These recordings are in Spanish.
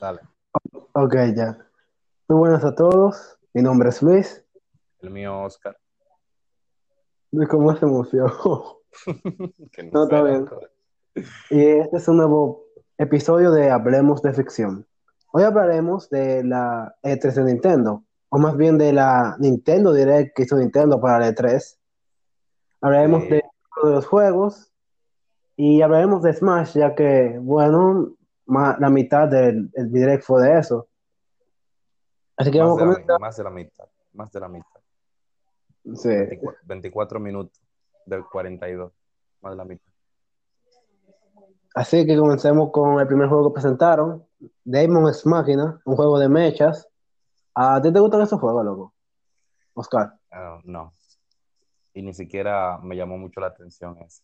Dale. Ok, ya. Muy buenas a todos. Mi nombre es Luis. El mío, Oscar. Luis, ¿cómo se emocionó? No, está bien. Y este es un nuevo episodio de Hablemos de Ficción. Hoy hablaremos de la E3 de Nintendo, o más bien de la Nintendo Direct que hizo Nintendo para la E3. Hablaremos Sí. de, de los juegos y hablaremos de Smash, ya que, bueno, ma- la mitad del el Direct fue de eso. Así que Más vamos a comenzar. más de la mitad. Más de la mitad. Sí. 24, 24 minutos del 42. Más de la mitad. Así que comencemos con el primer juego que presentaron, Demon Ex Machina, un juego de mechas. ¿A ti te gustan esos juegos, loco? Oscar. Ah, no. Y ni siquiera me llamó mucho la atención ese.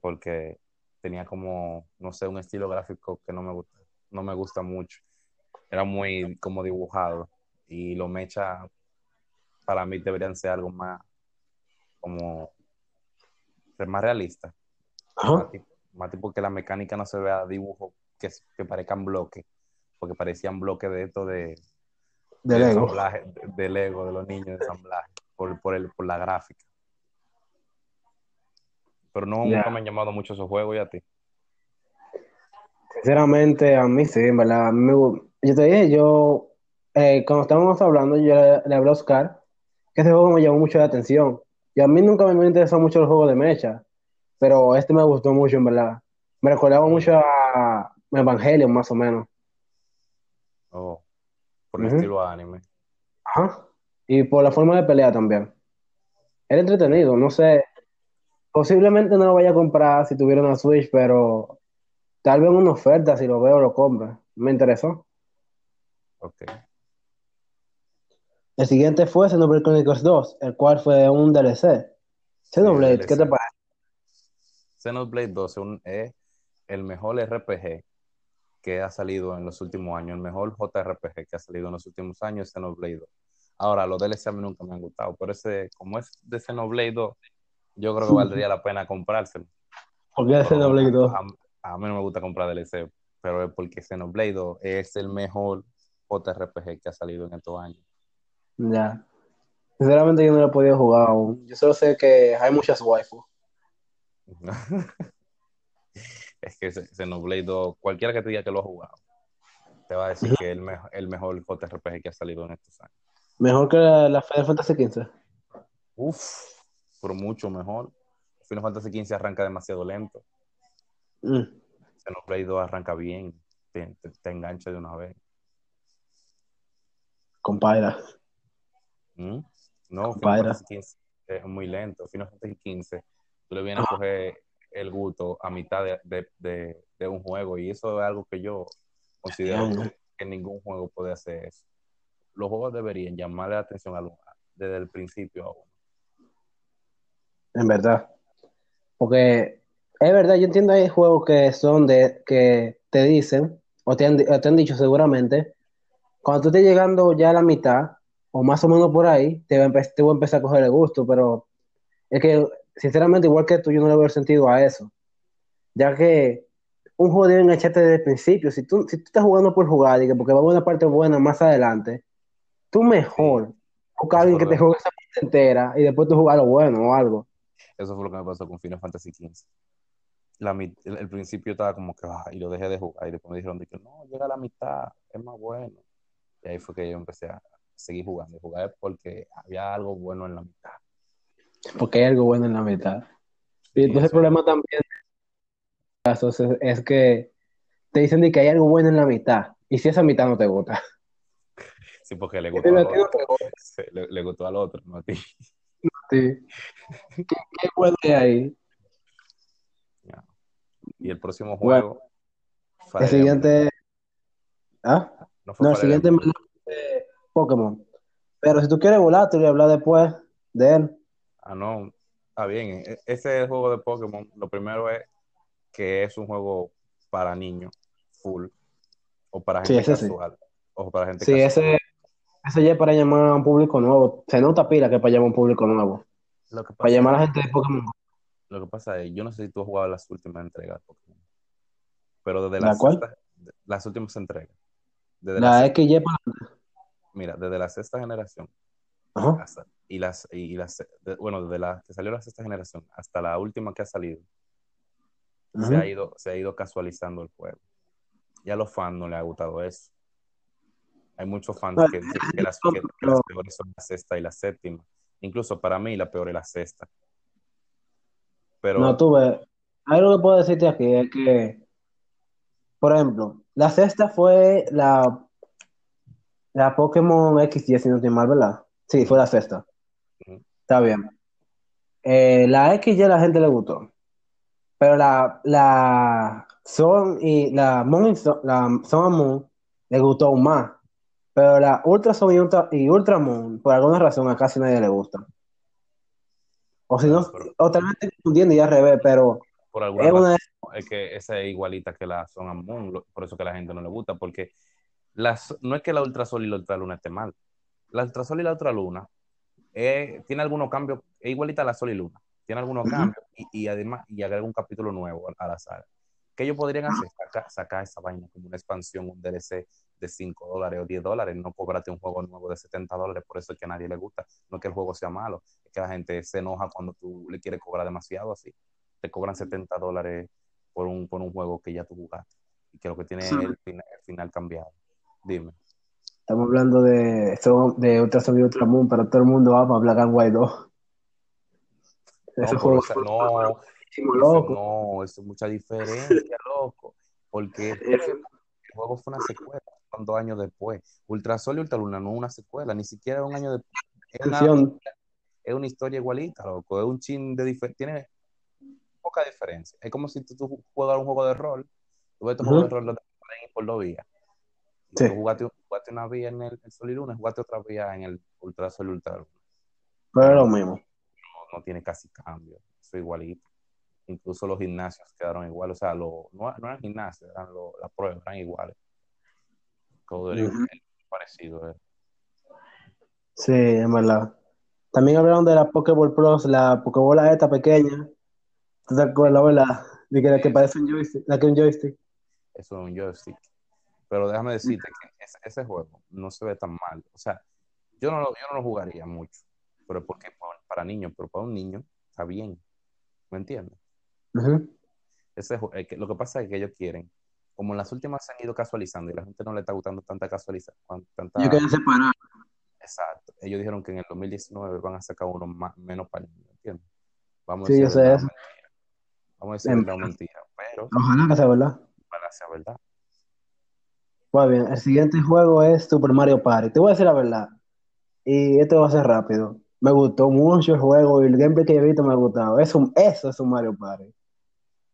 Porque tenía como, no sé, un estilo gráfico que no me gusta, no me gusta mucho. Era muy como dibujado. Y los mechas para mí deberían ser algo más como ser más realista. Más tipo, más tipo que la mecánica no se vea dibujo que, que parezcan bloques, porque parecían bloques de esto de, De de Lego. de, de Lego, de los niños de ensamblaje, por, por, el, por la gráfica. Pero no, nunca me han llamado mucho esos juegos y a ti. Sinceramente, a mí sí, en verdad. me yo te dije, yo, eh, cuando estábamos hablando, yo le, le hablé a Oscar que ese juego me llamó mucho la atención. Y a mí nunca me, me interesó mucho los juegos de mecha, pero este me gustó mucho, en verdad. Me recordaba Mm. mucho a Evangelion, más o menos. Oh, por el estilo anime. Ajá. Y por la forma de pelea también. Era entretenido, no sé. Posiblemente no lo vaya a comprar si tuviera una Switch, pero tal vez en una oferta, si lo veo, lo compro. Me interesó. Ok. El siguiente fue Xenoblade Chronicles 2, el cual fue un DLC. Xenoblade, ¿qué te parece? Xenoblade 2 es, un- es el mejor RPG que ha salido en los últimos años, el mejor JRPG que ha salido en los últimos años es Xenoblade 2. Ahora, los DLC a mí nunca me han gustado, pero ese, como es de Xenoblade 2, yo creo que valdría la pena comprárselo. ¿Por qué Xenoblade 2? A, a- a mí no me gusta comprar DLC, pero es porque Xenoblade 2 es el mejor JRPG que ha salido en estos años. Ya. Sinceramente yo no lo he podido jugar aún. Yo solo sé que hay muchas waifus. es que Xenoblade 2, cualquiera que te diga que lo ha jugado, te va a decir que es el, mejo- el mejor JRPG que ha salido en estos años. Mejor que la, la Final Fantasy XV. Uf, pero mucho mejor. Final Fantasy XV arranca demasiado lento. Mm. Xenoblade 2 arranca bien, te, te- te engancha de una vez. Compara. ¿Mm? No, Final Compadre. Fantasy XV es muy lento. Final Fantasy XV, tú le vienes a coger el gusto a mitad de, de- de- de un juego y eso es algo que yo considero que ningún juego puede hacer eso. Los juegos deberían llamarle la atención a lo- desde el principio a uno. En verdad. Porque es verdad, yo entiendo hay juegos que son de que te dicen, o te han, te han dicho seguramente, cuando tú estés llegando ya a la mitad, o más o menos por ahí, te va a, empe- te va a empezar a coger el gusto, pero es que, sinceramente, igual que tú, yo no le veo el sentido a eso. Ya que un juego debe engancharte desde el principio. Si tú, si tú estás jugando por jugar, y que porque va a haber una parte buena más adelante, tú mejor busca a alguien que te juegue esa parte entera y después tú jugar lo bueno o algo. Eso fue lo que me pasó con Final Fantasy XV. La, el, el principio estaba como que, ah, y lo dejé de jugar. Y después me dijeron, de que no, llega a la mitad, es más bueno. Y ahí fue que yo empecé a seguir jugando. Y jugar porque había algo bueno en la mitad. porque hay algo bueno en la mitad. Y entonces el problema también casos es, es que te dicen de que hay algo bueno en la mitad, y si esa mitad no te gusta, Sí, porque le gustó al otro. le gustó al otro, no a ti. Sí. ¿Qué, qué bueno hay ahí? Y el próximo Bueno, juego, El Fire siguiente. ¿ah? No el siguiente fue Pokémon. Pero si tú quieres volar, te voy a hablar después de él. Ah, no. Está bien. E- Ese juego de Pokémon, lo primero es que es un juego para niños, full, o para Sí, gente sí. casual, o para gente Sí, casual. Ese ya es para llamar a un público nuevo. Se nota pila que es para llamar a un público nuevo. Lo que Para llamar a la es, gente de Pokémon. lo que pasa es, yo no sé si tú has jugado las últimas entregas de Pokémon, pero desde ¿La la cual? sexta, las últimas entregas, Desde La la, XY para mira, desde la sexta generación Ajá. hasta, y las, y las, de- bueno, desde la que salió la sexta generación hasta la última que ha salido, se ha ido, se ha ido casualizando el juego. Ya a los fans no les ha gustado eso. Hay muchos fans que dicen que las, que- que las peores son la sexta y la séptima. Incluso para mí la peor es la sexta. Pero No, tú ves. Algo que puedo decirte aquí es que, por ejemplo, la sexta fue la, la Pokémon X10, si no estoy mal, ¿verdad? Sí, fue la sexta. Está bien. Eh, la XY a la gente le gustó. Pero la, la Sun y la Moon y Sun, la and Moon le gustó aún más. Pero la Ultra Sun y Ultra, y Ultra Moon, por alguna razón, a casi nadie le gusta. O si no, Pero- o tal vez estoy confundiendo y al revés, pero por alguna es una razón es que esa es igualita que la Moon, lo- por eso que a la gente no le gusta, porque las, no es que la Ultrasol y la Ultraluna esté mal. La Ultrasol y la Ultraluna eh, tiene algunos cambios, es igualita a la Sol y Luna, tiene algunos cambios y, y además y agrega un capítulo nuevo a, a la saga. ¿Qué ellos podrían hacer? Sacar, sacar esa vaina como una expansión, un DLC de 5 dólares o 10 dólares, no cobrarte un juego nuevo de 70 dólares, por eso es que a nadie le gusta. No es que el juego sea malo, es que la gente se enoja cuando tú le quieres cobrar demasiado así. Te cobran 70 dólares por un, por un juego que ya tú jugaste y que lo que tiene es el final, el final cambiado. Dime. Estamos hablando de, son- de Ultra Sun y Ultra Moon, pero todo el mundo va para Black and White 2. No, Ese juego no, loco. no, eso es mucha diferencia, loco. Porque el juego fue una secuela, dos años después. Ultrasol y Ultraluna no es una secuela, ni siquiera un año después. Es una, es una historia igualita, loco. Es un chin de diferencia. Tiene poca diferencia. Es como si tú, tú juegas un juego de rol. Tú ves tu juego de rol lo por dos vías. Sí. jugaste, jugaste una vía en el, el Sol y Luna, jugaste otra vía en el Ultrasol y Ultraluna. Pero es lo mismo. no, no tiene casi cambio, eso es igualito. Incluso los gimnasios quedaron iguales, o sea, lo, no, no eran gimnasios, eran lo- las pruebas, eran iguales. Todo parecido. eh. Sí, en verdad. También hablaron de la Pokéball Plus, la Pokébola esta pequeña. ¿Tú te acuerdas, verdad? De que, la que parece un joystick, la que un joystick. Eso es un joystick. Pero déjame decirte que ese, ese juego no se ve tan mal. O sea, yo no lo, yo no lo jugaría mucho, pero porque para, niños, pero para un niño está bien. ¿Me entiendes? Ujú. Ese, ju- eh, lo que pasa es que ellos quieren, como en las últimas se han ido casualizando y la gente no le está gustando tanta casualización, tanta, Ellos quieren separar. Exacto. Ellos dijeron que en el 2019 van a sacar uno más, menos para niños, ¿entiendes? Vamos Sí, a yo decir sé verdad o eso. Vamos a decir En o mentira, pero Ojalá que sea verdad. para sea verdad. Pues bien, el siguiente juego es Super Mario Party. Te voy a decir la verdad. Y esto va a ser rápido. Me gustó mucho el juego y el gameplay que he visto me ha gustado. Eso, eso es un Mario Party.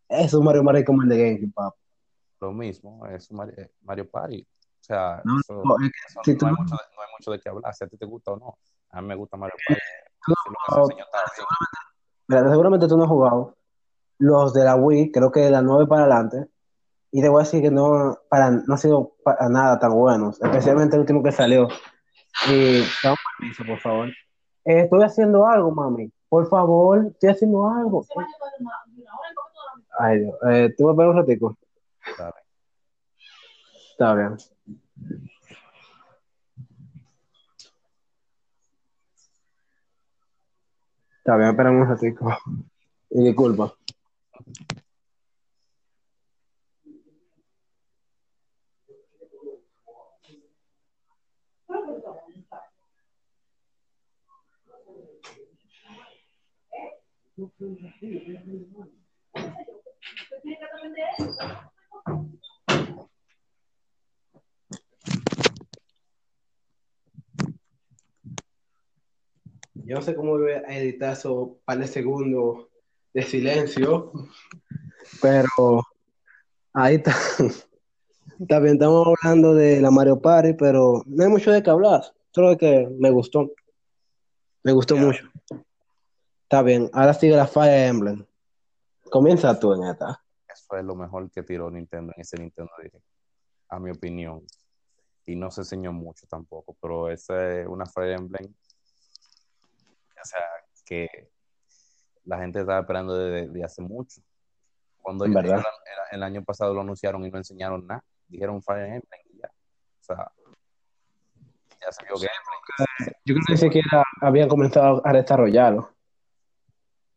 Eso es un Mario Party como el de GameCube, papá. Lo mismo es Mario, eh, Mario Party. O sea, No, eso, no, es que eso si no, tú hay mucho de, no hay mucho de qué hablar, si a ti te gusta o no. A mí me gusta Mario Party. tú no Si lo que has se jugado- enseñó está bien. Mira, seguramente tú no has jugado los de la Wii, creo que de la 9 para adelante. Y te voy a decir que no, para, no ha sido para nada tan buenos, especialmente el último que salió. Y dame permiso, por favor. Eh, estoy haciendo algo, mami. Por favor, estoy haciendo algo. Ay, Dios. Eh, ¿Tú me esperas un ratico? Dale. Está bien. Está bien, espérame un ratico. Y disculpa. Yo no sé cómo voy a editar esos par de segundos de silencio, pero ahí está. Bien, estamos hablando de la Mario Party, pero no hay mucho de qué hablar. Solo que me gustó. Me gustó mucho. Está bien, ahora sigue la Fire Emblem. Comienza tú en esta. Es lo mejor que tiró Nintendo en ese Nintendo Direct, a mi opinión. Y no se enseñó mucho tampoco, pero esa es una Fire Emblem. O sea, que la gente estaba esperando desde de hace mucho. Cuando ellos el, el año pasado lo anunciaron y no enseñaron nada. Dijeron Fire Emblem y ya. sea, ya se vio gameplay. Yo creo que ni siquiera habían comenzado a desarrollarlo.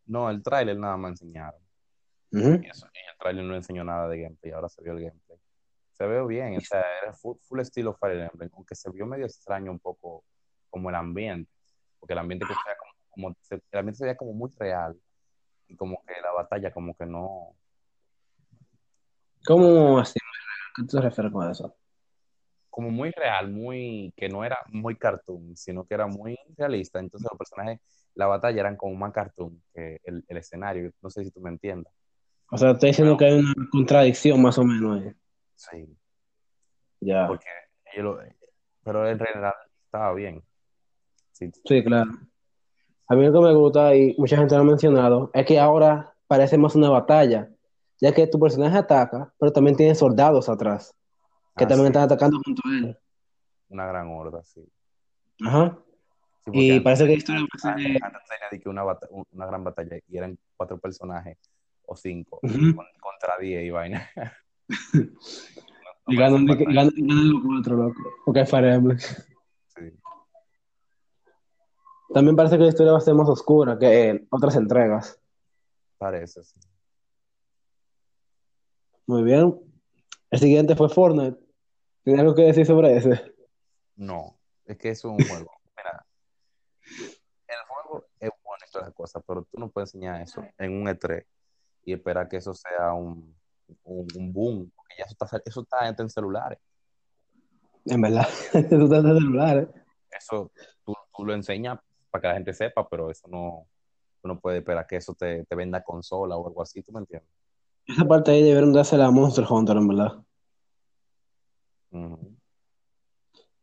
No, el tráiler nada más enseñaron. Y, eso- y el tráiler no enseñó nada de gameplay, ahora se vio el gameplay. Se ve bien, o sea, era full, full estilo Fire Emblem, aunque se vio medio extraño un poco como el ambiente, porque el ambiente que se veía como, el ambiente se veía como muy real y como que la batalla como que no, ¿Cómo así? ¿Qué te refieres con eso? como muy real, muy, que no era muy cartoon, sino que era muy realista, entonces los personajes, la batalla eran como más cartoon que el, el escenario, no sé si tú me entiendes. O sea, estoy diciendo que hay una contradicción más o menos ahí. Sí, Ya. porque ellos lo- pero en general estaba bien. Sí, Sí, claro. A mí lo que me gusta, y mucha gente lo ha mencionado, es que ahora parece más una batalla, ya que tu personaje ataca, pero también tiene soldados atrás, que Ah, también sí, están atacando junto a él. una gran horda, sí. Ajá. Sí, Y parece que la historia antes, antes tenía una gran batalla y eran cuatro personajes o cinco Ujú. con- contra diez y vaina. Y ganan, los cuatro, loco. Es Fire Emblem. Sí, También parece que la historia va a ser más oscura que en otras entregas. parece, sí. Muy bien. El siguiente fue Fortnite. ¿Tienes algo que decir sobre ese? No, es que eso es un juego. Mira, el juego es bueno y todas las cosas, pero tú no puedes enseñar eso en un E3 y esperar que eso sea un, un, un boom, porque ya eso está, eso está en celulares. En verdad, tú estás de celular, ¿eh? Eso tú, tú lo enseñas para que la gente sepa, pero eso no, tú no puedes esperar que eso te, te venda consola o algo así, ¿tú me entiendes? Esa parte ahí debieron dársela a Monster Hunter, en verdad.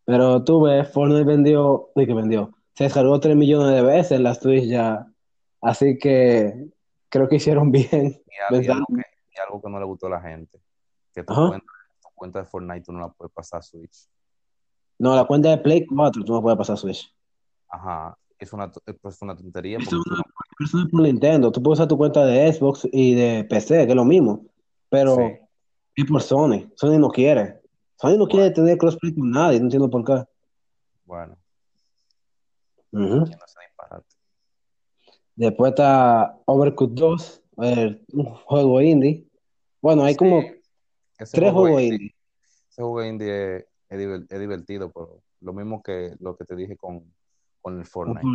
Pero tú ves, Fortnite vendió, ¿de que vendió? Se descargó 3 millones de veces en las Twitch ya. Así que creo que hicieron bien. Y, algo que, y algo que no le gustó a la gente, que tu cuenta, tu cuenta de Fortnite tú no la puedes pasar a Switch. No, la cuenta de Play 4 tú no puedes pasar Switch. Ajá, es una, es una tontería es una no- persona por Nintendo. Tú puedes usar tu cuenta de Xbox y de PC, que es lo mismo. Pero Sí. es por Sony. Sony no quiere. Sony no quiere tener crossplay con nadie. No entiendo por qué. Bueno, haciendo ese disparate. Después está Overcooked 2, el- un juego indie. Bueno, hay Sí, como tres juego juegos indie- indie. Ese juego indie es, es diver- es divertido, pero lo mismo que lo que te dije con, con el Fortnite.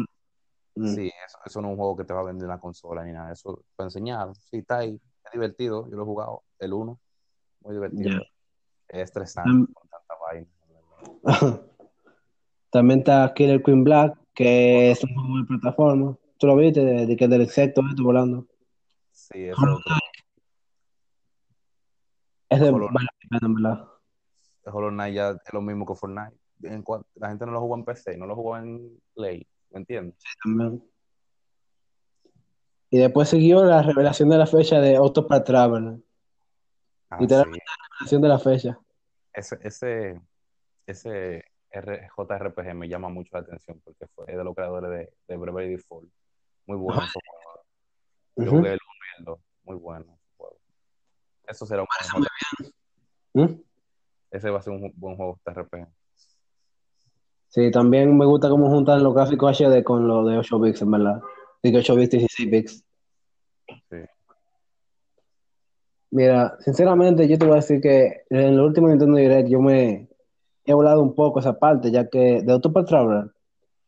Mm. Sí, eso, eso no es un juego que te va a vender en la consola ni nada. Eso para enseñar. Sí, está ahí. Es divertido. Yo lo he jugado. El 1. Muy divertido. Es estresante con tanta vaina. También está Killer Queen Black, que es un juego de plataforma. ¿Tú lo viste? De, de que del insecto esto volando. Sí, eso es otro. Es de Hollow pena, en verdad. Hollow Knight ya es lo mismo que Fortnite. En la gente no lo jugó en PC, no lo jugó en Play. ¿Me entiendes? También. Y después siguió la revelación de la fecha de Octopath Traveler. Ah, Literalmente. sí. La revelación de la fecha. Ese, ese, ese R- JRPG me llama mucho la atención porque fue de los creadores de, de Bravely Default. Muy bueno. Yo jugué el 1 y el 2. Muy bueno. Eso será un buen juego. ¿Mm? Ese va a ser un buen juego de RPG. Sí, también me gusta cómo juntan los gráficos HD con los de 8 bits, en verdad. Y que 8 bits, 16 bits. Sí. Mira, sinceramente, yo te voy a decir que en el último Nintendo Direct yo me he volado un poco esa parte, ya que de Octopath Traveler,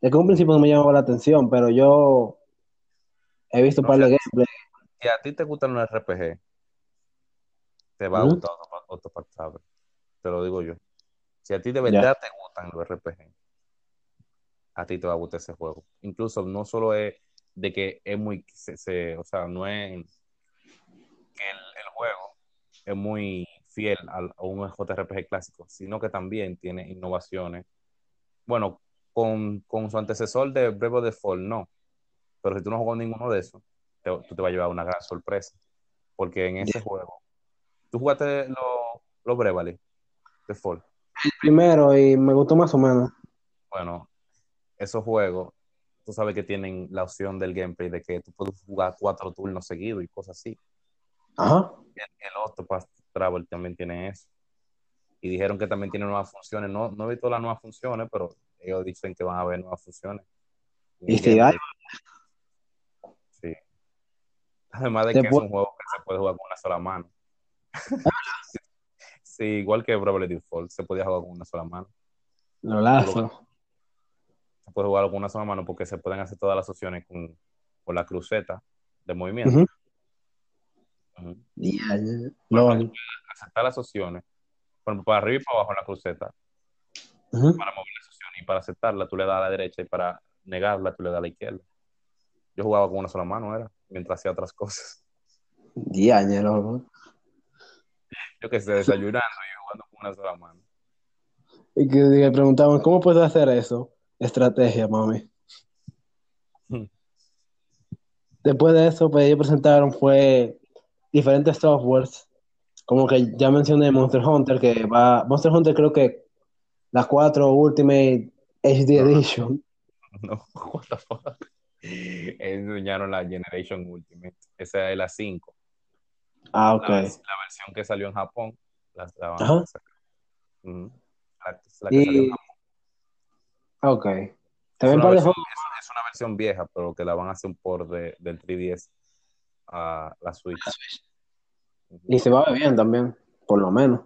de que en un principio no me llamaba la atención, pero yo he visto un par de fíjate, gameplays. Si a ti te gustan los RPG, te va a gustar Octopath Traveler. Te lo digo yo. Si a ti de verdad te gustan los RPG, a ti te va a gustar ese juego. Incluso no solo es de que es muy, se- se- o sea, no es que el, el juego es muy fiel al- a un JRPG clásico, sino que también tiene innovaciones. Bueno, con, con su antecesor de Breath of the Fall, no. Pero si tú no juegas ninguno de esos, te- tú te vas a llevar una gran sorpresa. Porque en ese juego, tú jugaste los Bravely de Fall. El primero y me gustó más o menos. Bueno, esos juegos, tú sabes que tienen la opción del gameplay de que tú puedes jugar cuatro turnos seguidos y cosas así. Ajá. El, el Octopath Travel también tiene eso. y dijeron que también tiene nuevas funciones. No, no he visto las nuevas funciones, pero ellos dicen que van a haber nuevas funciones. Y si hay, Sí. Además de que es un juego que se puede jugar con una sola mano. sí, igual que Bravely Default, se podía jugar con una sola mano. lo lazo. Se puede jugar con una sola mano porque se pueden hacer todas las opciones con, con la cruceta de movimiento. Ya. LOL. Aceptar las opciones. Por ejemplo, para arriba y para abajo en la cruceta, Ujú. para mover las opciones. Y para aceptarla, tú le das a la derecha y para negarla, tú le das a la izquierda. Yo jugaba con una sola mano, era, mientras hacía otras cosas. Loco. Yo que sé, desayunando y jugando con una sola mano. Y que le preguntaban, ¿cómo puedes hacer eso? Estrategia, mami. Hmm. Después de eso, pues ellos presentaron fue diferentes softwares. Como que ya mencioné Monster Hunter, que va. Monster Hunter creo que la 4 Ultimate HD. Edition. No, what the fuck. Enseñaron la Generation Ultimate. Esa es la 5. Ah, La, ok. la versión que salió en Japón. La, la van a Ajá. sacar. Ujú. La, la que salió en Y. Japón. Ok. Es una, versión, juego. es, es una versión vieja, pero que la van a hacer un port de, del 3DS a la Switch. Y se va a ver bien también, por lo menos.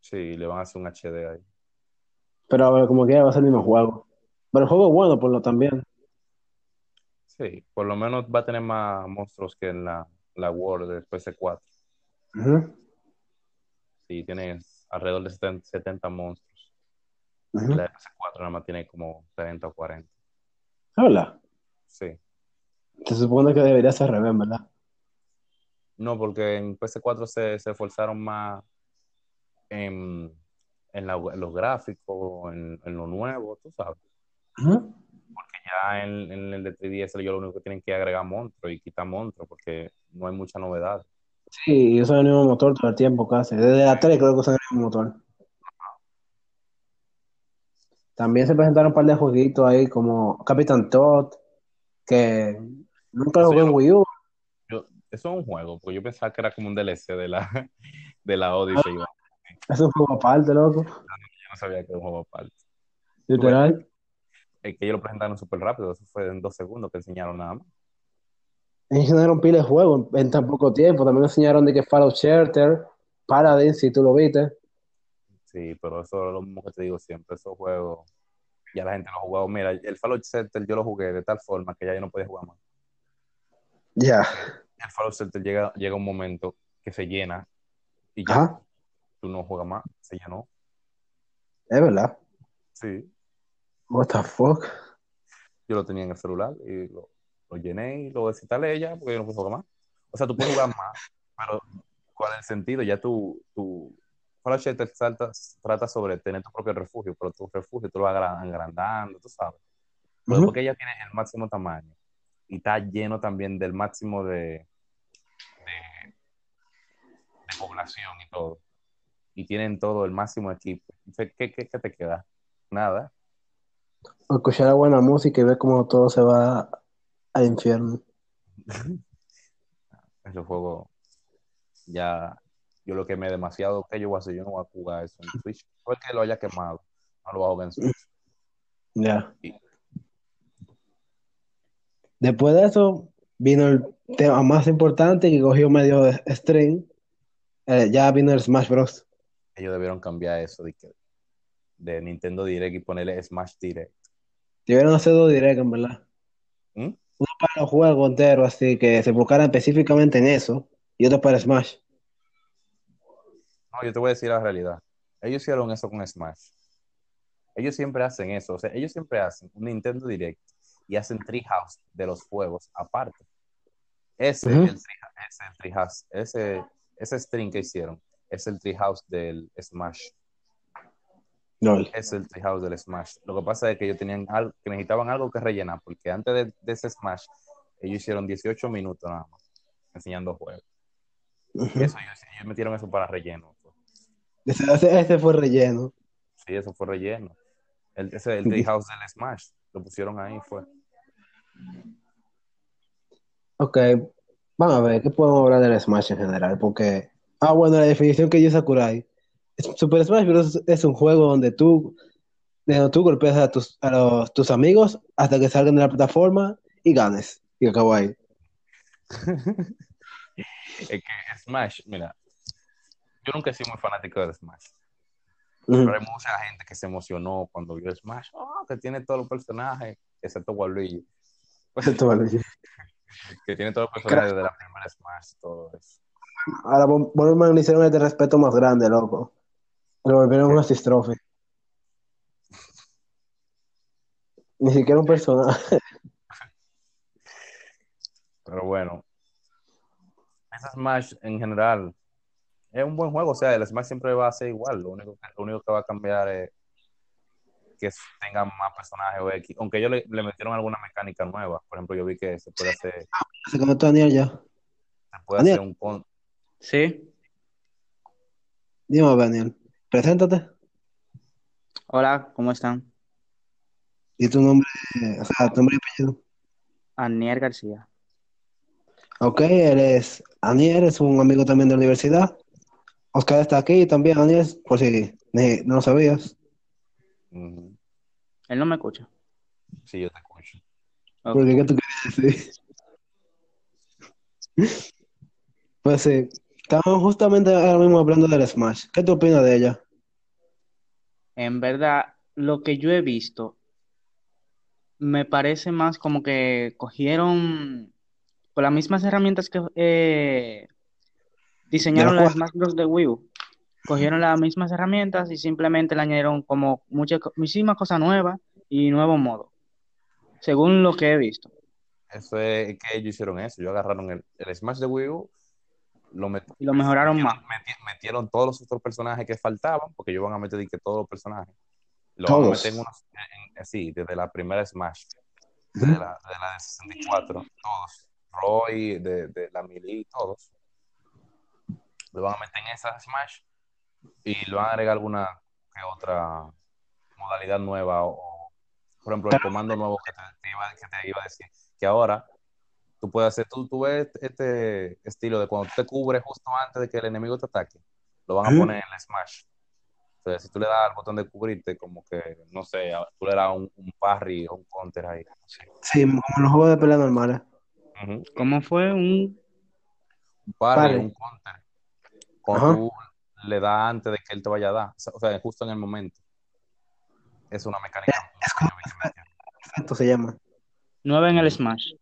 Sí, le van a hacer un HD ahí. Pero a ver, como quiera va a ser el mismo juego. Pero el juego es bueno por lo también. Sí, por lo menos va a tener más monstruos que en la, la World de PS4. Ujú, Sí, tiene alrededor de 70, 70 monstruos. ujú. La de PS4 nada más tiene como 30 o 40. Hola. Sí. Se supone que debería ser revés, ¿verdad? No, porque en PS4 se, se esforzaron más en, en, la- en los gráficos, en, en lo nuevo, tú sabes. Porque ya en, en el de 3DS ellos lo único que tienen que agregar monstruos y quitar monstruos porque no hay mucha novedad. Sí, y usan el mismo motor todo el tiempo casi. Desde la 3 creo que usan el mismo motor. También se presentaron un par de jueguitos ahí como Captain Todd, que nunca lo jugué yo en Wii U. Yo, eso es un juego, porque yo pensaba que era como un DLC de la, de la Odyssey. Yo Es un juego aparte, loco. no sabía que era un juego aparte. Literal. Es que ellos lo presentaron súper rápido, eso fue en dos segundos que enseñaron nada más. Enseñaron pila de juegos en, en tan poco tiempo. También enseñaron de que Fallout Shelter, Paradise, si tú lo viste. Sí, pero eso es lo mismo que te digo siempre, esos juegos, ya la gente lo ha jugado. Mira, el Fallout Shelter yo lo jugué de tal forma que ya yo no podía jugar más. Ya. El Fallout Shelter llega, llega un momento que se llena y ya tú no juegas más, se llenó. Es verdad. Sí, What the fuck. yo lo tenía en el celular y lo, lo llené y lo desinstalé ya porque yo no puedo jugar más. O sea, tú puedes jugar más, pero ¿cuál es el sentido? Ya tú, tú Fallout Shelter trata sobre tener tu propio refugio, pero tu refugio tú lo vas agra- agrandando, tú sabes. Pero porque ella tiene el máximo tamaño y está lleno también del máximo de, de, de población y todo. Y tienen todo el máximo equipo. Entonces, ¿Qué, qué, qué te queda? Nada. O escuchar buena música y ver cómo todo se va al infierno. Ese juego ya yo lo quemé demasiado. que yo voy a hacer? Yo no voy a jugar eso en Switch. Fue que lo haya quemado. No lo voy a jugar en Switch. Ya. Después de eso, vino el tema más importante que cogió medio de stream. Eh, ya vino el Smash Bros. Ellos debieron cambiar eso de, que- de Nintendo Direct y ponerle Smash Direct. Debieron hacer dos direct, en verdad. ¿Mm? Uno para los juegos enteros, así que se enfocaran específicamente en eso. Y otro para Smash. No, yo te voy a decir la realidad. Ellos hicieron eso con Smash. Ellos siempre hacen eso. O sea, ellos siempre hacen un Nintendo Direct y hacen Treehouse de los juegos aparte. Ese, Ujú. el treehouse- ese, el treehouse, ese, ese string que hicieron es el Treehouse del Smash. LOL. Es el Treehouse del Smash. Lo que pasa es que ellos tenían algo, que necesitaban algo que rellenar, porque antes de, de ese Smash, ellos hicieron 18 minutos nada más enseñando juegos. Eso, ellos, ellos metieron eso para relleno. Ese fue relleno. Sí, eso fue relleno. El, ese, el Treehouse del Smash. Lo pusieron ahí, fue. Ok, vamos a ver, ¿qué podemos hablar del Smash en general? Porque, ah, bueno, la definición que dio Sakurai, Super Smash Bros. es un juego donde tú, donde tú golpeas a tus, a los- tus amigos hasta que salgan de la plataforma y ganes. Y acabó ahí. Es que Smash, mira, yo nunca he sido muy fanático de Smash. Pero hay mucha gente que se emocionó cuando vio Smash. Oh, que tiene todos los personajes, excepto Waluigi. Esto vale. Que tiene todos los personajes de la primera Smash, todo eso. Ahora vuelven a hicieron este respeto más grande, loco. Lo volvieron un assist trophy. Ni siquiera un personaje. Pero bueno, ese Smash en general es un buen juego. O sea, el Smash siempre va a ser igual. Lo único que, lo único que va a cambiar es que tenga más personajes o X. Aunque ellos le, le metieron alguna mecánica nueva. Por ejemplo, yo vi que se puede hacer, Se conectó Daniel ya. se puede Daniel. hacer un con. Sí. Dime, Daniel. Preséntate. Hola, ¿cómo están? Y tu nombre, o sea, tu nombre y apellido. Anier García. Ok, eres Aniel, es un amigo también de la universidad. Oscar está aquí también, Aniel, por si ni- no lo sabías. Él no me escucha. Sí, yo te escucho. Ok. Porque, ¿qué tú querías decir? Pues sí, estábamos justamente ahora mismo hablando del Smash. ¿Qué tú opinas de ella? En verdad, lo que yo he visto me parece más como que cogieron con las mismas herramientas que eh, diseñaron De la las Smash Bros. de Wii U. Cogieron las mismas herramientas y simplemente le añadieron como muchas, muchísimas cosas nuevas y nuevos modos, según lo que he visto. Eso es que ellos hicieron eso. Ellos agarraron el, el Smash de Wii U, lo met- Y lo mejoraron más. metieron, meti- metieron todos los otros personajes que faltaban, porque ellos van a meter que todos los personajes. Lo van a Todos. meter en unos, en- en- sí, desde la primera Smash, de la, de la de 64, todos. Roy, de, de la Melee, todos. Lo van a meter en esa Smash y le van a agregar alguna que otra modalidad nueva o, o, por ejemplo, el comando nuevo que te, te iba, que te iba a decir, que ahora tú puedes hacer, tú, tú ves este estilo de cuando tú te cubres justo antes de que el enemigo te ataque, lo van a poner en el Smash. Entonces, si tú le das al botón de cubrirte, como que, no sé, tú le das un, un parry o un counter ahí. no sé. Sí, como en los juegos de pelea normales. ¿Cómo fue un Un parry, Parry. un counter. Cuando Ajá. tú le das antes de que él te vaya a dar, o sea, justo en el momento. Es una mecánica. Es que yo vi que metieron. Perfecto se llama. nuevo en el Smash?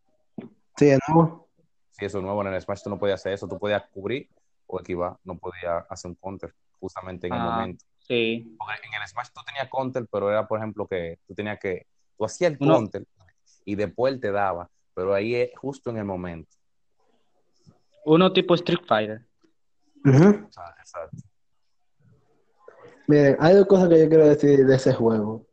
Sí, de nuevo. Sí, eso es nuevo en el Smash, tú no podías hacer eso, tú podías cubrir o esquivar, no podías hacer un counter justamente en el Ah. momento. Sí. Porque en el Smash tú tenías counter, pero era, por ejemplo, que tú tenías que, tú hacías el Uno- counter y después él te daba, pero ahí es justo en el momento. Uno tipo Street Fighter. Ujú. O sea, exacto. Miren, hay dos cosas que yo quiero decir de ese juego.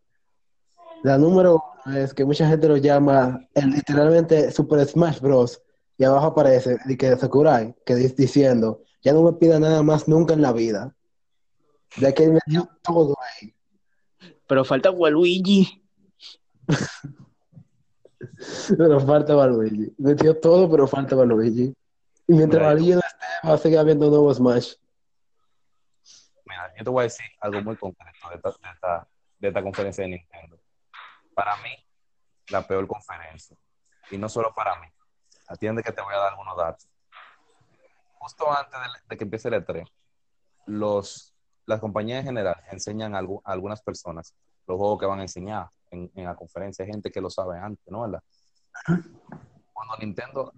La número es que mucha gente lo llama el, literalmente Super Smash Bros. Y abajo aparece y que Sakurai, que dice diciendo, ya no me pida nada más nunca en la vida. Ya que él me dio todo ahí. Pero falta Waluigi. Pero falta Waluigi. Me dio todo, pero falta Waluigi. Y mientras. Waluigi no esté, va a seguir habiendo nuevos Smash. Mira, yo te voy a decir algo muy concreto de esta, de esta, de esta conferencia de Nintendo. Para mí, la peor conferencia. Y no solo para mí. Atiende que te voy a dar algunos datos. Justo antes de, que empiece el E3, los, las compañías en general enseñan a, algu- a algunas personas los juegos que van a enseñar en, en la conferencia. Hay gente que lo sabe antes, ¿no? Cuando Nintendo,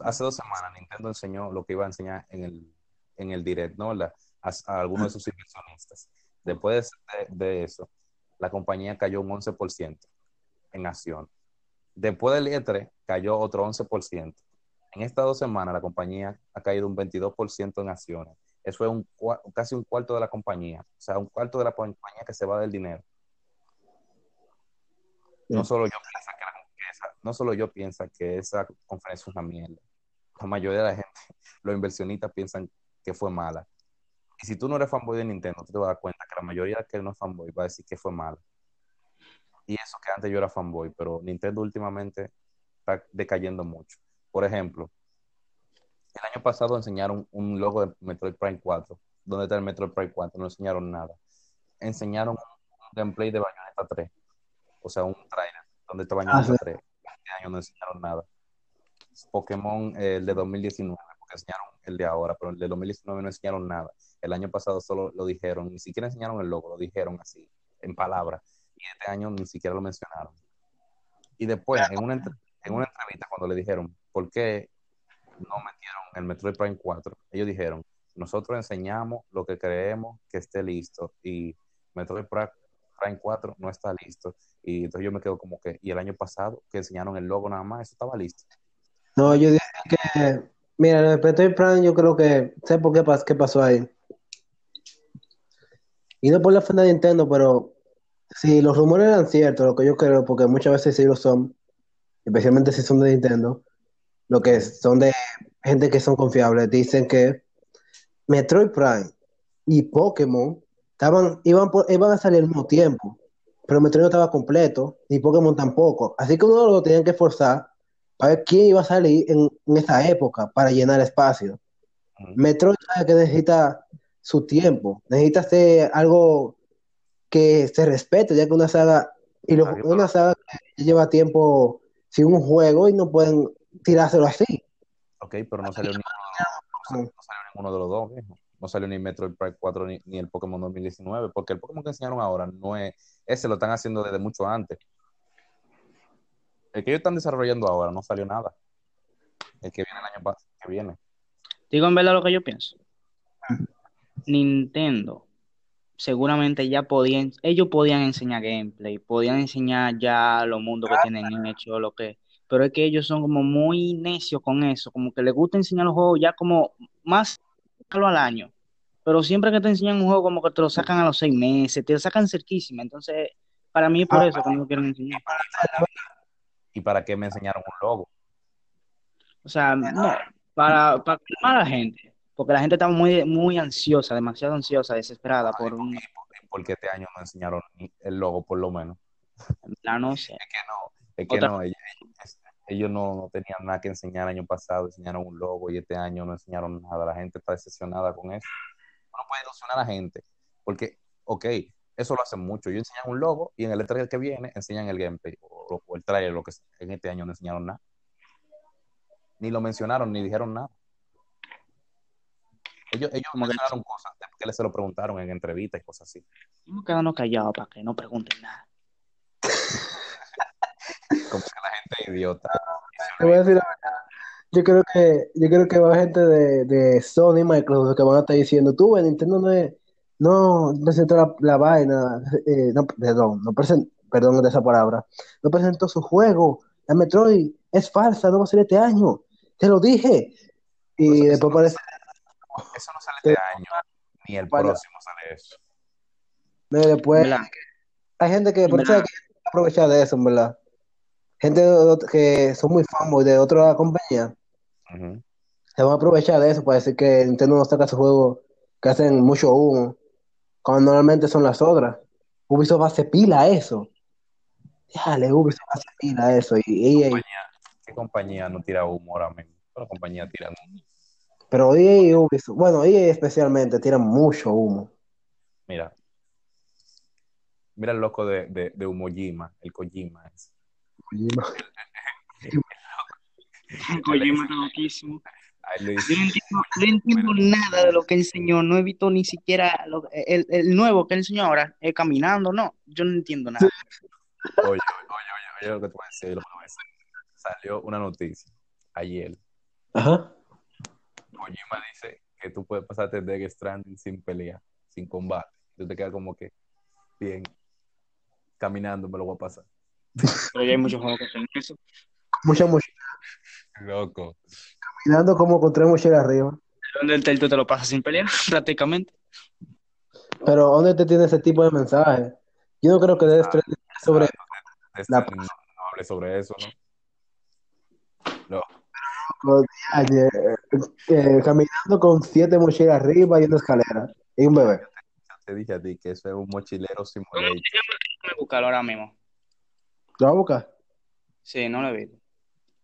hace dos semanas, Nintendo enseñó lo que iba a enseñar en el, en el Direct, ¿no? A, algunos de sus inversionistas. Después de, de eso, la compañía cayó un 11% en acción. Después del E3, cayó otro 11%. En estas dos semanas, la compañía ha caído un 22% en acciones. Eso es un, casi un cuarto de la compañía. O sea, un cuarto de la compañía que se va del dinero. No solo yo pienso que, la- que esa, no solo yo pienso que esa conferencia es una mierda. La mayoría de la gente, los inversionistas piensan que fue mala. Y si tú no eres fanboy de Nintendo, tú te vas a dar cuenta que la mayoría que no es fanboy va a decir que fue mala. Y eso que antes yo era fanboy, pero Nintendo últimamente está decayendo mucho. Por ejemplo, el año pasado enseñaron un logo de Metroid Prime 4 ¿dónde está el Metroid Prime 4? No enseñaron nada. Enseñaron un gameplay de Bayonetta 3. O sea, un trailer donde está Bayonetta Ah, sí. 3. Este año no enseñaron nada. Pokémon, eh, el de 2019, porque enseñaron el de ahora, pero el de 2019 no enseñaron nada. El año pasado solo lo dijeron, ni siquiera enseñaron el logo, lo dijeron así, en palabras. Y este año ni siquiera lo mencionaron. Y después, en una, en una entrevista, cuando le dijeron, ¿por qué no metieron el Metroid Prime 4? Ellos dijeron, nosotros enseñamos lo que creemos que esté listo y Metroid Pri- Prime 4 no está listo. Y entonces yo me quedo como que, y el año pasado que enseñaron el logo nada más, eso estaba listo. No, yo dije que, mira, de Metroid Prime, yo creo que, sé por qué, qué pasó ahí. Y no por la ofender a Nintendo, pero si los rumores eran ciertos, lo que yo creo, porque muchas veces sí lo son, especialmente si son de Nintendo, lo que son de gente que son confiables, dicen que Metroid Prime y Pokémon estaban, iban, por- iban a salir al mismo tiempo, pero Metroid no estaba completo, ni Pokémon tampoco. Así que uno lo tenían que forzar para ver quién iba a salir en, en esa época para llenar espacio. Metroid sabe que necesita su tiempo, necesita hacer algo que se respete, ya que una saga, y lo- Claro. una saga que lleva tiempo sin un juego y no pueden tirárselo así. Ok, pero no salió ninguno, no salió, no salió ninguno de los dos, viejo. No salió ni Metroid Prime 4 ni, ni el Pokémon 2019, porque el Pokémon que enseñaron ahora no es, ese lo están haciendo desde mucho antes. El que ellos están desarrollando ahora no salió nada. El que viene el año pasado, que viene. Digo en verdad lo que yo pienso. Nintendo seguramente ya podían, ellos podían enseñar gameplay, podían enseñar ya los mundos que tienen hecho, lo que, pero es que ellos son como muy necios con eso, como que les gusta enseñar los juegos ya como más al año, pero siempre que te enseñan un juego como que te lo sacan a los seis meses, te lo sacan cerquísima, entonces para mí es por eso que no quieren enseñar. ¿Y para qué me enseñaron un logo? O sea, no, para, para calmar a la gente, porque la gente está muy, muy ansiosa, demasiado ansiosa, desesperada por un, ¿Y por qué este año no enseñaron el logo, por lo menos? en plan, no sé. Es que no, es que Otra- no, ellos, no, no tenían nada que enseñar el año pasado, enseñaron un logo y este año no enseñaron nada. La gente está decepcionada con eso. Uno puede ilusionar a la gente, porque, ok, eso lo hacen mucho. Ellos enseñan un logo y en el trailer que viene enseñan el gameplay o, o el trailer, lo que. En este año no enseñaron nada. Ni lo mencionaron, ni dijeron nada. Ellos, ellos Como que- mencionaron cosas que se lo preguntaron en entrevistas y cosas así. Vamos a quedarnos callados para que no pregunten nada. Como que la gente es idiota. Te voy a decir la verdad. Yo creo que, yo creo que va gente de, de Sony y Microsoft que van a estar diciendo, tú, ves, Nintendo no es, no presentó la, la vaina, eh, no, perdón, no presentó, perdón de esa palabra, no presentó su juego, la Metroid es falsa, no va a ser este año, te lo dije. Y Pues después parece, Eso no sale este año, ni el Vaya. próximo sale eso. después, ¿Verdad? hay gente que, por eso aprovechar de eso, en verdad. Gente que son muy fanboy de otra compañía, se van a aprovechar de eso para decir que Nintendo no saca su juego que hacen mucho humo, cuando normalmente son las otras. Ubisoft hace pila a eso. Dale, Ubisoft hace pila a eso. Y, y- y- ¿Qué compañía no tira humo ahora mismo? Todas las compañías tiran humo. Pero EA y Ubisoft, bueno, EA especialmente tiran mucho humo. Mira. Mira el loco de, de, de Umojima, el Kojima. ese. Kojima está loquísimo. Yo no entiendo, no entiendo nada de lo que enseñó. No he visto ni siquiera lo- el, el nuevo que enseñó ahora, eh, caminando, no. Yo no entiendo nada. oye, oye, oye, oye lo que te voy a decir, lo que te voy a decir. Salió una noticia ayer. Ajá. Kojima dice que tú puedes pasarte Death Stranding sin pelea, sin combate. Tú te quedas como que, bien, caminando me lo voy a pasar. Pero ya hay muchos juegos que hacen eso. Mucha mochila. Loco. Mirando como con tres mochilas arriba. Donde el Telltale te lo pasa sin pelear, prácticamente. Pero ¿dónde te tiene ese tipo de mensaje? Yo no creo que Stranding sea sobre La- Stranding no, no hable sobre eso, ¿no? No, Eh, caminando con siete mochilas arriba y una escalera. Y un bebé. te dije a ti que eso es un mochilero ¿Cómo simulator. se llama? Déjame buscarlo ahora mismo. ¿Lo vas a buscar? Sí, no lo he visto.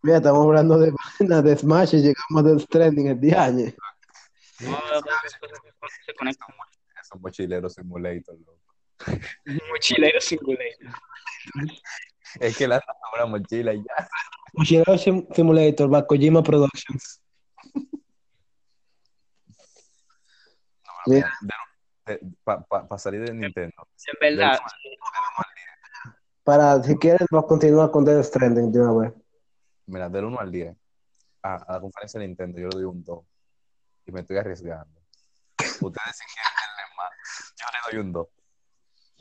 Mira, estamos hablando de, de Smash y llegamos a Death Stranding el día año. No, se conectan. Esos mochileros simulator, loco. Mochilero simulator. Es que la una mochila y ya. Sim- Simulator, by Kojima Productions. Mira, Para salir de Nintendo. En verdad, para, si quieres, vamos a continuar con Death Stranding de una vez. Mira, del 1 al 10, a, a la conferencia de Nintendo yo le doy un 2. Y me estoy arriesgando. Ustedes si quieren darle más, yo le doy un 2.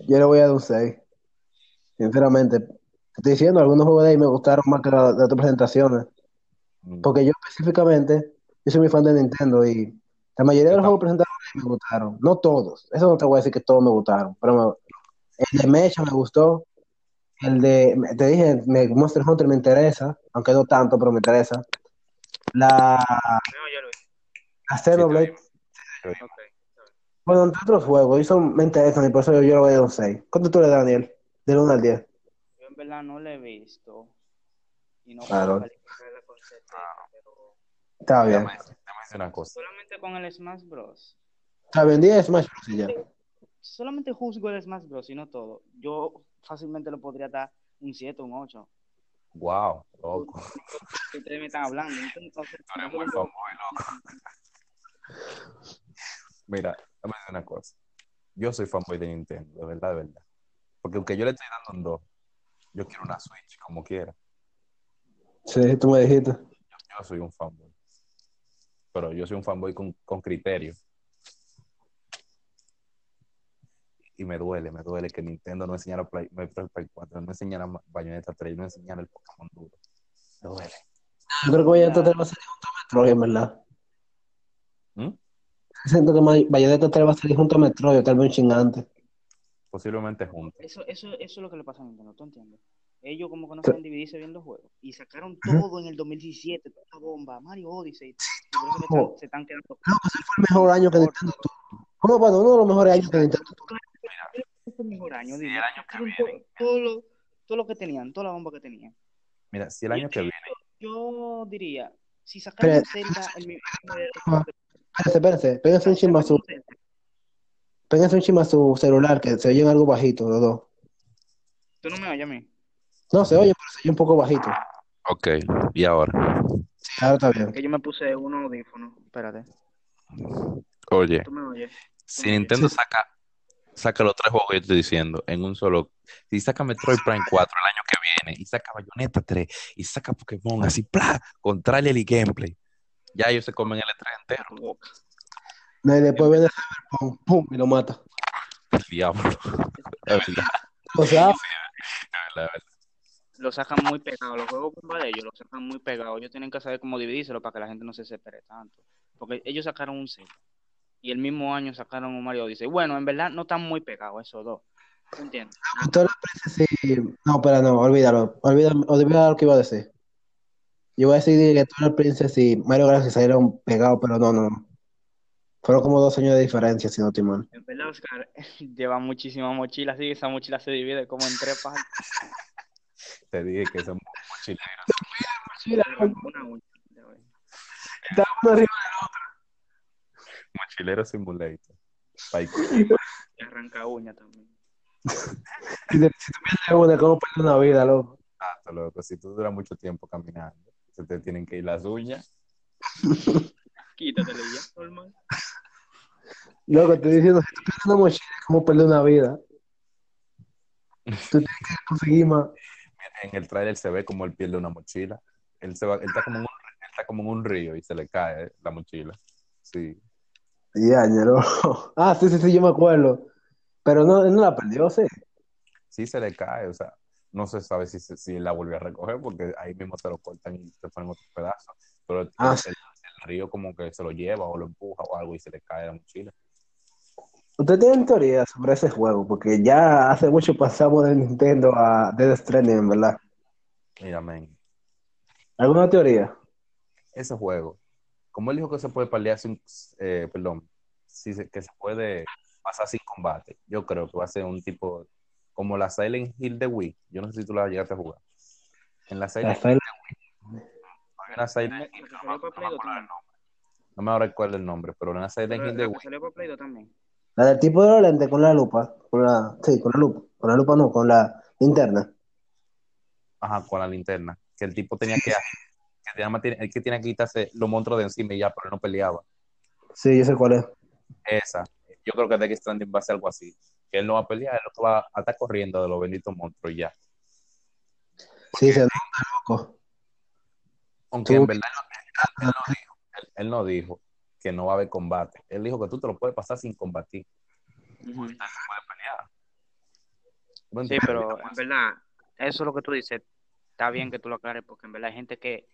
Yo le voy a dar un 6. Sinceramente. Te estoy diciendo, algunos juegos de ahí me gustaron más que las de otras presentaciones. Mm. Porque yo específicamente, yo soy muy fan de Nintendo y la mayoría de los juegos presentados me gustaron. No todos. Eso no te voy a decir que todos me gustaron. Pero me- el de Mecha me gustó. El de, te dije, me- Monster Hunter me interesa, aunque no tanto, pero me interesa. La, lo la Xenoblade, Sí, bueno, entre otros juegos, y son, me interesan y por eso yo, yo le voy a dar un 6. ¿Cuánto tú le das, Daniel? Del 1 al 10. Verdad no lo he visto. Y no Claro. puedo pero Está bien. Déjame déjame decir una cosa. solamente con el Smash Bros. Está bien, 10 Smash Bros. y ya. Solamente juzgo el Smash Bros. y no todo. Yo fácilmente lo podría dar un 7, un 8. Wow, loco. Ustedes me están hablando. Entonces, Tú eres muy loco. Mira, déjame decir una cosa. Yo soy fanboy de Nintendo, de verdad, de verdad. Porque aunque yo le estoy dando un 2, yo quiero una Switch, como quiera. Sí, tú me dijiste. Yo soy un fanboy. Pero yo soy un fanboy con, con criterio. Y me duele, me duele que Nintendo no enseñara Play, Play, Play 4, no enseñara Bayonetta 3, no enseñara el Pokémon duro. Me duele. Yo creo que Bayonetta 3 va a salir junto a Metroid, en verdad. ¿Mm? Siento que Bayonetta 3 va a salir junto a Metroid, tal vez un chingante. Posiblemente juntos. Eso, eso, eso es lo que le pasa a Nintendo, ¿tú entiendes? Ellos como que no saben dividirse viendo juegos. Y sacaron todo en el 2017, toda la bomba, Mario Odyssey. Por eso que están- se están quedando. No, ese fue el mejor año que Nintendo tuvo. ¿Cómo? Bueno, uno de los mejores años que Nintendo tuvo. Es el mejor año, el año que viene. todo, todo lo, todo lo que tenían, toda la bomba que tenían. Mira, si el año que viene, Yo diría, si sacaron Zelda el. Espérense, espérense. Péguense un su, péguense un chisme a su celular, que se oyen algo bajito, los dos. Tú no me oyes a mí. No, se oye, pero se oye un poco bajito. Ok, y ahora. Sí, ahora está bien. Que yo me puse un audífono. Espérate. Oye, Tú me oyes. si Nintendo saca, saca los tres juegos que yo estoy diciendo en un solo. Si saca Metroid Prime 4 el año que viene, y saca Bayonetta 3, y saca Pokémon así, ¡plá! con trailer y gameplay, ya ellos se comen el E3 entero. No, y después viene Cyberpunk, pum, y lo mata. El diablo. Verdad, O sea, es verdad. Lo sacan muy pegado. Los juegos de ellos lo sacan muy pegado. Ellos tienen que saber cómo dividírselo para que la gente no se desespere tanto. Porque ellos sacaron un Zelda. Y el mismo año sacaron un Mario Odyssey. Bueno, en verdad no están muy pegados esos dos. ¿Tú entiendes? Twilight Princess sí. No, espera, no, olvídalo. Olvídalo, olvídalo lo que iba a decir. Yo voy a decir que Twilight Princess y Mario Galaxy salieron pegados, pero no, no. no. Fueron como dos años de diferencia, si no estoy mal. En verdad, Oscar lleva muchísimas mochilas. Así que esa mochila se divide como en tres partes. Te dije que son mochileros. Una uña. Está uno arriba. Mochileros Simulator. Ay, Y arranca uña también. Si te- si tú pierdes una, ¿cómo pierdes una vida, loco? Exacto, loco. Si tú duras mucho tiempo caminando, se te tienen que ir las uñas. Quítatelo ya, normal. Loco, te estoy diciendo, si tú pierdes una mochila, ¿cómo perder una vida? Tú tienes que conseguir más. En el trailer se ve como él pierde una mochila. Él, se va, él, está como en un, él está como en un río y se le cae la mochila. Sí. Ya, loco. Ah, sí, sí, sí, yo me acuerdo. Pero no, él no la perdió, sí. Sí se le cae, o sea, no se sabe si, se- si él la volvió a recoger porque ahí mismo se lo cortan y se ponen otros pedazos. Pero el, Ah, el- sí. Río como que se lo lleva o lo empuja o algo y se le cae la mochila. ¿Ustedes tienen teoría sobre ese juego? Porque ya hace mucho pasamos de Nintendo a Death Stranding, verdad. Mira, men, ¿Alguna teoría? ese juego, como él dijo que se puede pelear sin, eh, perdón, si se- que se puede pasar sin combate, yo creo que va a ser un tipo como la Silent Hill de Wii. Yo no sé si tú la llegaste a jugar. En la Silent Rafael, Hay una Silent La Hill, que no me acuerdo dos el nombre. No me recuerdo el nombre, pero una Silent Hill de salió para Play 2 también. La del tipo de los lentes con la lupa. Con la, sí, con la lupa. Con la lupa no, con la linterna. Ajá, con la linterna. Que el tipo tenía que. que el que tenía que quitarse los monstruos de encima y ya, pero él no peleaba. Sí, yo sé cuál es. Esa. Yo creo que Death Stranding va a ser algo así. Que él no va a pelear, él lo que va a estar corriendo de los benditos monstruos y ya. Sí, se nota loco. Aunque Tú- en verdad él, no- él no dijo, él- él no dijo que no va a haber combate. Él dijo que tú te lo puedes pasar sin combatir. Ujú. Él puede pelear. ¿Tú me Sí, pero en verdad, eso es lo que tú dices. Está bien que tú lo aclares, porque en verdad hay gente que,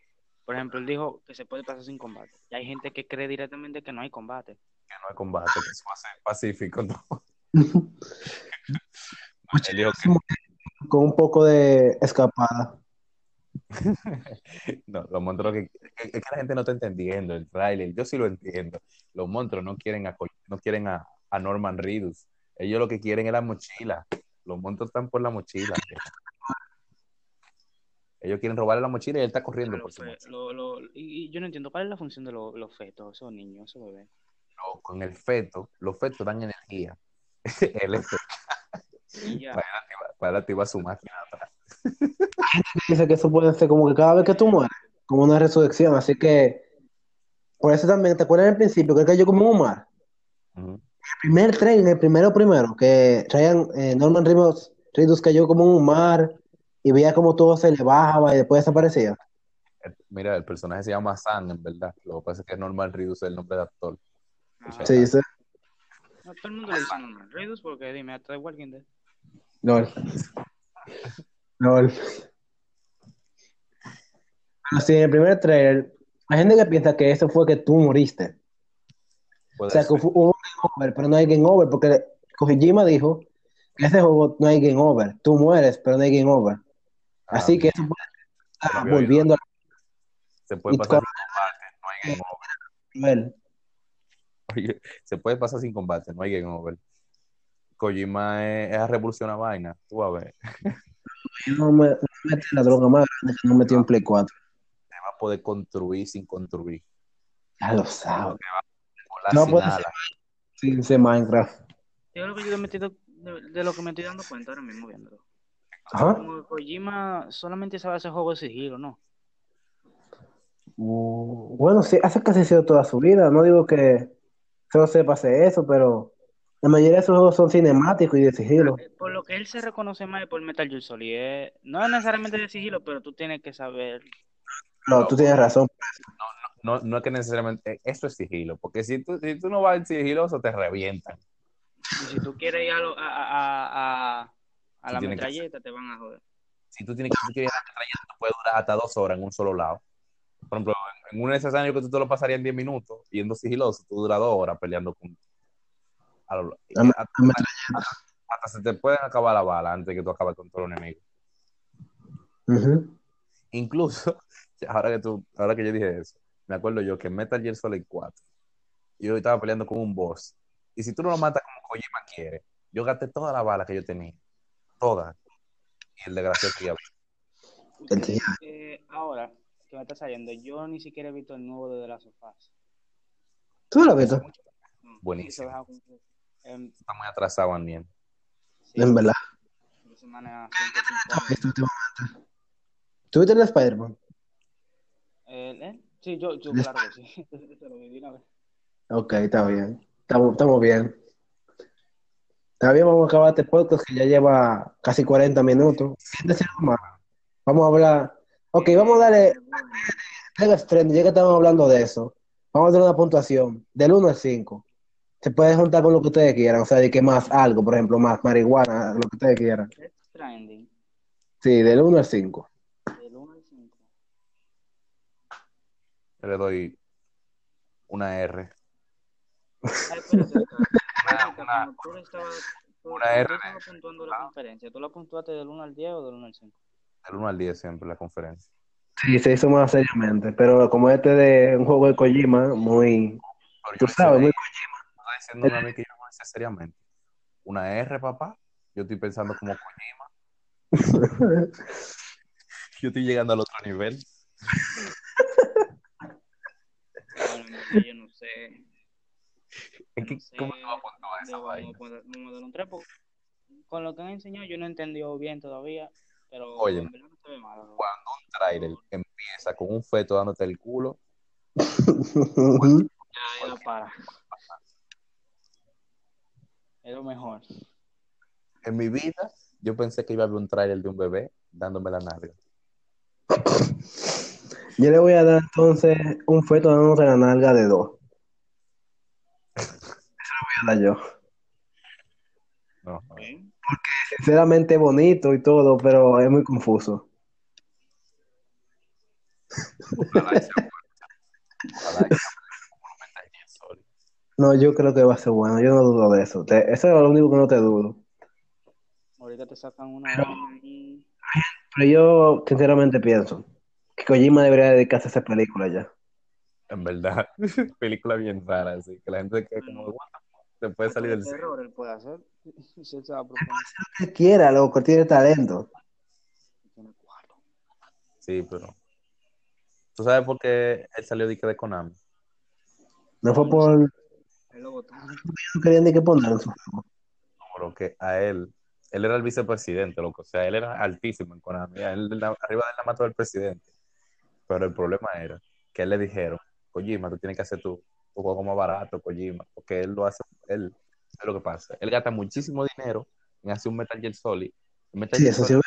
por ejemplo, él dijo que se puede pasar sin combate. Y hay gente que cree directamente que no hay combate. que no hay combate, que eso va a ser pacífico. ¿no? Que Con un poco de escapada. no, los monstruos que, es que la gente no está entendiendo el trailer. Yo sí lo entiendo. Los monstruos no quieren a, no quieren a, a Norman Reedus. Ellos lo que quieren es la mochila. Los monstruos están por la mochila. Ellos quieren robarle la mochila y él está corriendo por su fe- mochila. lo- lo- y, yo no entiendo cuál es la función de lo- los fetos, esos niños, esos bebés. Pero Con el feto, los fetos dan energía. Él es- para, para activar su máquina atrás. Dice que eso puede ser como que cada vez que tú mueres, como una resurrección. Así que, por eso también, ¿te acuerdas al principio que él cayó como en un mar? El primer tren, el primero primero, que traían eh, Norman Reedus, Reedus cayó como en un mar y veía como todo se le bajaba y después desaparecía. Mira, el personaje se llama Sam, en verdad. Lo que pasa es que es Norman Reedus el nombre de actor. Ajá. Sí, sí. No, todo el mundo le dice normal. Reedus, porque dime, hasta igual Walking Dead. LOL. Así, en el primer trailer, hay gente que piensa que eso fue que tú moriste. Puede O sea, que ser. hubo un game over, pero no hay game over, porque Kojima dijo que ese juego no hay game over. Tú mueres, pero no hay game over. Ah, Así que eso puede estar oído. volviendo a Se puede y pasar sin combate, no hay game over. Oye, se puede pasar sin combate, no hay game over. Kojima es, es a revolucionar vaina, tú a ver. No me no metí la droga más grande que no metí en Play 4. Se va a poder construir sin construir. Ya lo sabes. No sin puede. Sin ser Minecraft. Yo creo que yo he metido de, de lo que me estoy dando cuenta ahora mismo viéndolo. Ajá. Como Kojima solamente sabe hacer juegos de sigilo, ¿no? Uh, bueno, sí, hace casi sido toda su vida. No digo que solo sepa hacer eso, pero la mayoría de sus juegos son cinemáticos y de sigilo. Eh, Por lo que él se reconoce más es por Metal Gear Solid. eh, No es necesariamente de sigilo, pero tú tienes que saber. No, tú tienes razón. No, no es que necesariamente, eh, eso es sigilo, porque si tú, si tú no vas en sigiloso, te revientan. Y si tú quieres ir a, lo- a, a, a, a la que metralleta, te van a joder. Si tú tienes que, si tú quieres ir a la metralleta, tú puedes durar hasta dos horas en un solo lado. Por ejemplo, en un escenario que tú te lo pasarías en 10 minutos, yendo sigiloso, tú duras dos horas peleando con. A lo- A a hasta se te pueden acabar la bala antes de que tú acabes con todo el enemigo. Ujú. Incluso, ahora que, tú, ahora que yo dije eso, me acuerdo yo que en Metal Gear Solid 4, yo estaba peleando con un boss. Y si tú no lo matas como Kojima quiere, yo gasté toda la bala que yo tenía. Toda. Y el desgraciado que El tío. Eh, ahora que me está saliendo, yo ni siquiera he visto el nuevo de of Us. ¿Tú lo has visto? No, Buenísimo. Em, está muy atrasado, Aniel. sí, En verdad. de semana ¿Tú has 150. visto últimamente? ¿Tú viste el de Spider-Man? Eh, ¿eh? Sí, yo, yo claro que sí. Te. Ok, está bien. Estamos, estamos bien. Está bien, vamos a acabar este podcast que ya lleva casi 40 minutos. ¿Quieres decir algo más? Vamos a hablar. Ok, vamos a darle. Ya que estamos hablando de eso, vamos a darle una puntuación del 1 al 5. Se puede juntar con lo que ustedes quieran, o sea, de que más algo, por ejemplo, más marihuana, lo que ustedes quieran. Death Stranding, Sí, del 1 al 5. del 1 al 5. Yo le doy una R. Ay, espérate, una- tú estabas- tú- una cuando R tú estabas puntuando la conferencia, ¿tú la puntuaste del 1 al 10 o del 1 al 5? Del 1 al 10 siempre la conferencia. Sí, se hizo más seriamente, pero como este de un juego de Kojima, muy. Tú sabes, muy. Tú estás diciéndome a mí que yo no hice seriamente. Una R, papá. Yo estoy pensando como Kojima. Yo estoy llegando al otro nivel. Yo no sé. Es que, No sé, ¿Cómo te va a puntuar esa vaina? un Con lo que han enseñado yo no he entendido bien todavía, pero Oye. en verdad no se ve mal. ¿no? Cuando un trailer empieza con un feto dándote el culo, Ya, ya para. Es lo mejor. en mi vida, yo pensé que iba a haber un trailer de un bebé dándome la nalga. Yo le voy a dar entonces un feto dándote la nalga de dos. Eso le voy a dar yo. No, no. Sinceramente bonito y todo, pero es muy confuso. Ojalá y sea bueno. Ojalá y sea bueno. Metal Gear Solid. No, yo creo que va a ser bueno, yo no dudo de eso. Te- eso es lo único que no te dudo. Ahorita te sacan una. Pero yo sinceramente pienso que Kojima debería dedicarse a esa película ya. En verdad, película bien rara, así que la gente queda como, "What the fuck?". se puede salir del cine. error él puede hacer. Si él se va a proponer. Que él quiera, loco, tiene talento. Tiene cuatro. Sí, pero. ¿Tú sabes por qué él salió de, que de Konami? No fue por. Lo. No querían ni que poner que a él, él era el vicepresidente, loco. O sea, él era altísimo en Konami. A él, la- arriba de él la mató el presidente. Pero el problema era que él le dijeron, Kojima, tú tienes que hacer tu, tu juego más barato, Kojima. Porque él lo hace, él, es lo que pasa. Él gasta muchísimo dinero en hacer un Metal Gear Solid. El Metal, Sí, Gear eso sí. Solid,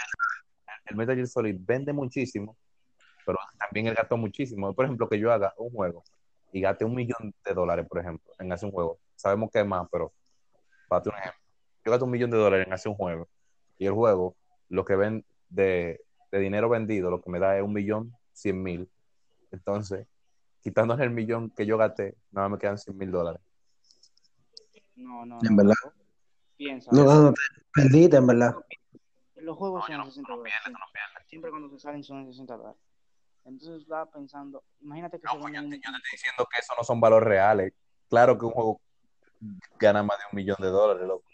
el Metal Gear Solid vende muchísimo, pero también él gastó muchísimo. Por ejemplo, que yo haga un juego y gaste un millón de dólares, por ejemplo, en hacer un juego. Sabemos que es más, pero para un ejemplo. Yo gasto un millón de dólares en hacer un juego y el juego, lo que ven de, de dinero vendido, lo que me da es un millón cien mil. Entonces, quitándole el millón que yo gasté, nada más me quedan cien mil dólares. No, no. En no. verdad. Piensa. No, no, no, perdiste, en verdad. Los juegos No, son no, 60 no dólares. Siempre cuando se salen son 60 dólares. Entonces estaba pensando, imagínate que No, pues yo, te- yo un... te estoy diciendo que eso no son valores reales. Claro que un juego gana más de un millón de dólares, loco.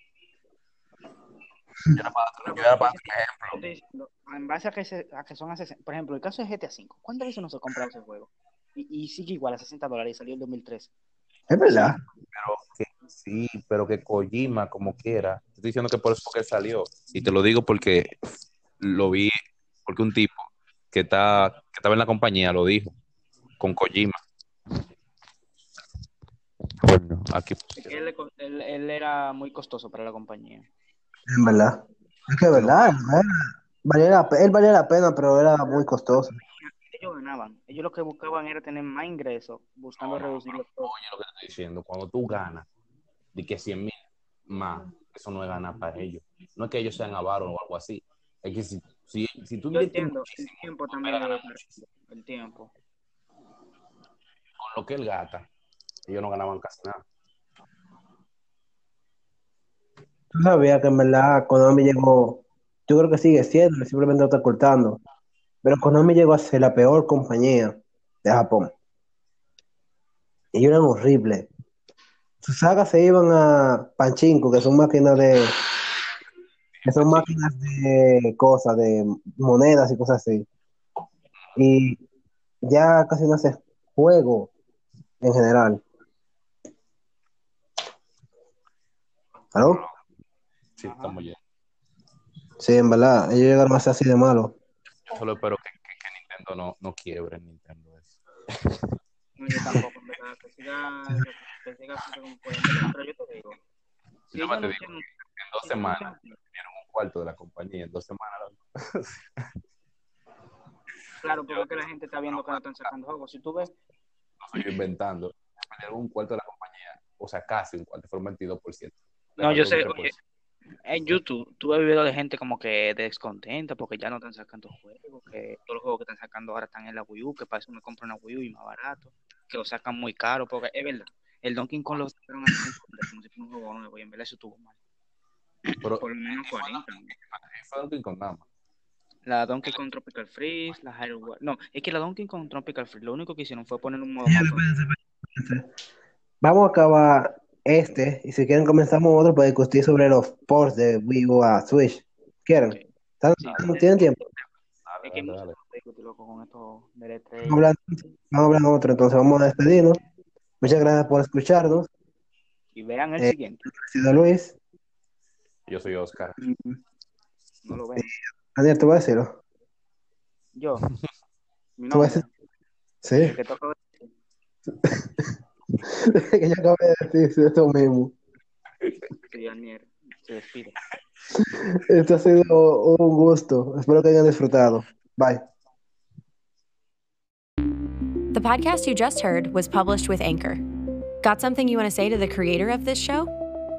Yo era para, yo ejemplo. Estoy diciendo, En base a que, se- a que son a 60. Por ejemplo, el caso de GTA V. ¿Cuántas veces no se compra ese juego? Y, y sigue igual a 60 dólares y salió en 2003. Es verdad. Pero que sí, pero que Kojima, como quiera, te estoy diciendo que por eso que salió. Y te lo digo porque lo vi, porque un tipo que, está, que estaba en la compañía lo dijo, con Kojima. Bueno, aquí Él, era muy costoso para la compañía. En verdad. Es que verdad. ¿verdad? Valía la él valía la pena, pero era muy costoso. Ellos ganaban. Ellos lo que buscaban era tener más ingresos, buscando reducir los costos. Oye, lo que te estoy diciendo, cuando tú ganas de que 100 mil más, eso no es ganar para ellos. No es que ellos sean avaros o algo así. Es que si, si, si tú Yo inviertes entiendo, el tiempo también el tiempo. Con lo que él gasta, ellos no ganaban casi nada. Tú sabías que en verdad Konami llegó, yo creo que sigue siendo, simplemente lo está cortando. Pero Konami llegó a ser la peor compañía de Japón. Ellos eran horribles. Sus sagas se iban a Pachinko, que son máquinas de. Que son máquinas de cosas, de monedas y cosas así. Y ya casi no hace juego en general. ¿Aló? Sí, estamos ya. Sí, en verdad, ellos llegaron a ser así de malos. Yo solo espero que, que, que Nintendo no, no quiebre Nintendo eso. No, yo tampoco, en verdad, que siga, que, que siga pero yo te digo, si Yo ellos más te no digo tienen- dos semanas dieron un cuarto de la compañía, en dos semanas. claro, porque es que la gente está viendo que no están sacando juegos. Si tú ves, No estoy inventando. Perdieron un cuarto de la compañía, o sea, casi un cuarto, fueron 22%. No, yo sé, Faltó un oye, 3%. en YouTube, tú ves videos de gente como que descontenta porque ya no están sacando juegos, que todos los juegos que están sacando ahora están en la Wii U, que para eso me compro una Wii U y más barato, que lo sacan muy caro, porque es verdad, el Donkey Kong lo sacaron a 60 como si fuera un juego nuevo y en verdad eso estuvo mal. Pero Por lo menos 40. fue Donkey Kong nada más. La Donkey Kong Tropical Freeze, la Hyrule War- No, es que la Donkey Kong Tropical Freeze, lo único que hicieron fue poner un modo Vamos a acabar este y si quieren comenzamos otro para discutir sobre los ports de Wii U a Switch. ¿Quieren? Sí. ¿Están- Sí. ¿Tienen tiempo? Es que E3. Vamos a hablar, otro, entonces vamos a despedirnos. Muchas gracias por escucharnos. Y vean el Eh, siguiente. Ha sido Luis. Yo soy Oscar. No lo ven. Daniel, ¿tú vas a decirlo? Yo. Mi ¿Tú vas a nombre, Sí, el que toca que yo acabo de decir esto mismo. que Daniel se despide. Esto ha sido un gusto. Espero que hayan disfrutado. Bye. The podcast you just heard was published with Anchor. Got something you want to say to the creator of this show?